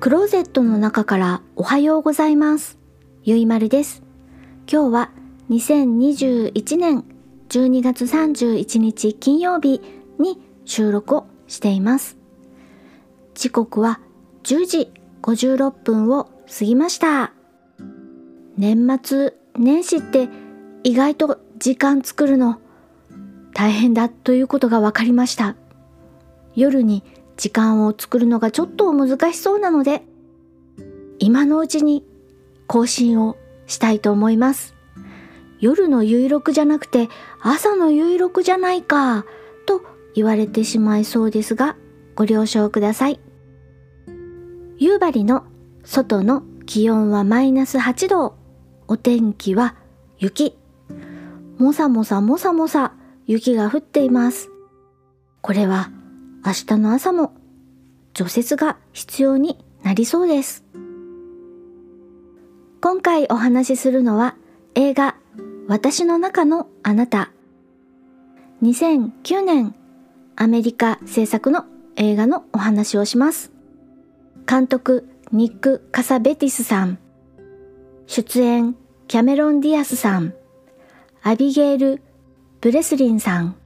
クローゼットの中からおはようございます。ゆいまるです。今日は2021年12月31日金曜日に収録をしています。時刻は10時56分を過ぎました。年末年始って意外と時間作るの大変だということが分かりました。夜に時間を作るのがちょっと難しそうなので、今のうちに更新をしたいと思います。夜の有録じゃなくて朝の有録じゃないかと言われてしまいそうですが、ご了承ください。夕張の外の気温はマイナス8度。お天気は雪。もさもさもさもさ雪が降っています。これは明日の朝も除雪が必要になりそうです。今回お話しするのは映画私の中のあなた2009年アメリカ制作の映画のお話をします。監督ニック・カサベティスさん出演キャメロン・ディアスさんアビゲール・ブレスリンさん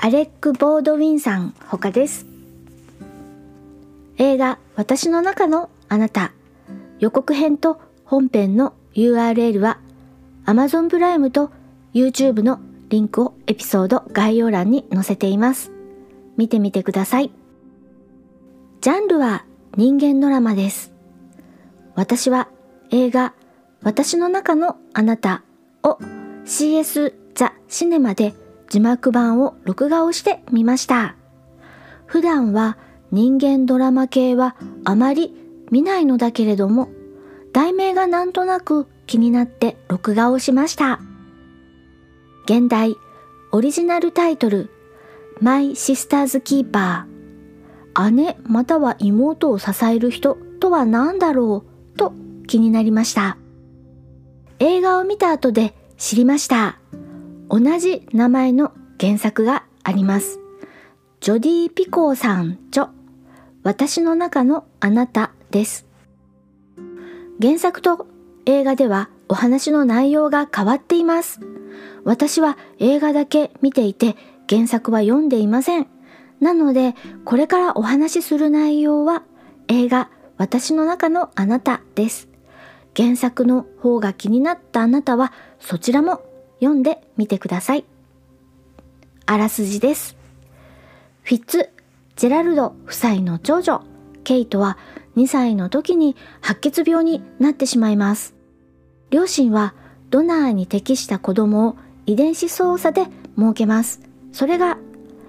アレック・ボードウィンさん他です。映画私の中のあなた予告編と本編の URL は Amazon プライムと YouTube のリンクをエピソード概要欄に載せています。見てみてください。ジャンルは人間ドラマです。私は映画私の中のあなたを CS ザ・シネマで字幕版を録画をしてみました。普段は人間ドラマ系はあまり見ないのだけれども、題名がなんとなく気になって録画をしました。現代オリジナルタイトル、My Sister's Keeper 姉または妹を支える人とは何だろうと気になりました。映画を見た後で知りました。同じ名前の原作があります。ジョディ・ピコーさん著私の中のあなたです。原作と映画ではお話の内容が変わっています。私は映画だけ見ていて原作は読んでいません。なのでこれからお話しする内容は映画私の中のあなたです。原作の方が気になったあなたはそちらも読んでみてください。あらすじです。フィッツ・ジェラルド夫妻の長女、ケイトは2歳の時に白血病になってしまいます。両親はドナーに適した子供を遺伝子操作で設けます。それが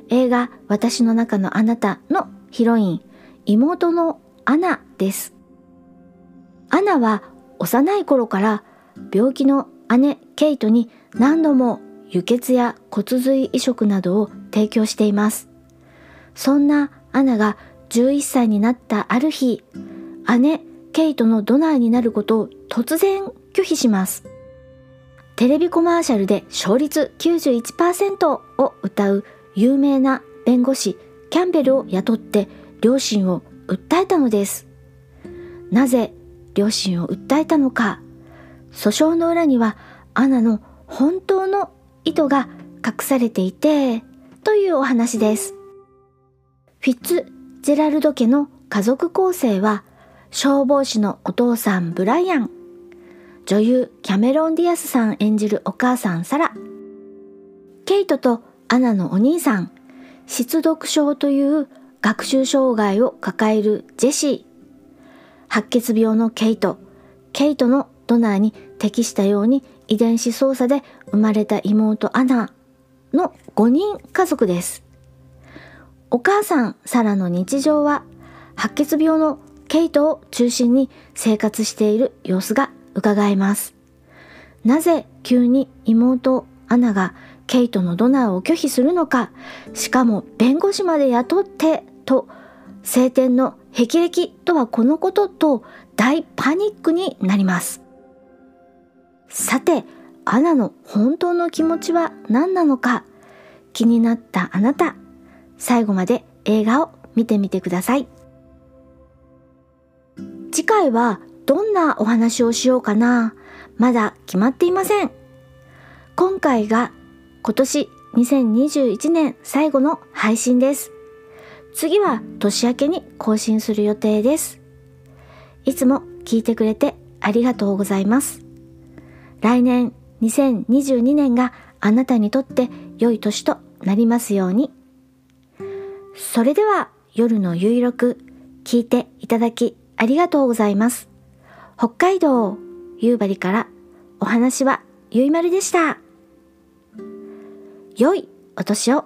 映画私の中のあなたのヒロイン、妹のアナです。アナは幼い頃から病気の姉ケイトに何度も輸血や骨髄移植などを提供しています。そんなアナが11歳になったある日、姉ケイトのドナーになることを突然拒否します。テレビコマーシャルで勝率91%を歌う有名な弁護士キャンベルを雇って両親を訴えたのです。なぜ両親を訴えたのか、訴訟の裏にはアナの本当の意図が隠されていて、というお話です。フィッツジェラルド家の家族構成は、消防士のお父さんブライアン、女優キャメロン・ディアスさん演じるお母さんサラ、ケイトとアナのお兄さん、失読症という学習障害を抱えるジェシー、白血病のケイト、ケイトのドナーに適したように遺伝子操作で生まれた妹アナの5人家族です。お母さんサラの日常は白血病のケイトを中心に生活している様子が伺えます。なぜ急に妹アナがケイトのドナーを拒否するのか、しかも弁護士まで雇ってと、晴天の霹靂とはこのことと大パニックになります。さて、アナの本当の気持ちは何なのか？気になったあなた、最後まで映画を見てみてください。次回はどんなお話をしようかな？まだ決まっていません。今回が今年2021年最後の配信です。次は年明けに更新する予定です。いつも聞いてくれてありがとうございます。来年2022年があなたにとって良い年となりますように。それでは夜のゆいろく聞いていただきありがとうございます。北海道夕張からお話はゆいまるでした。良いお年を。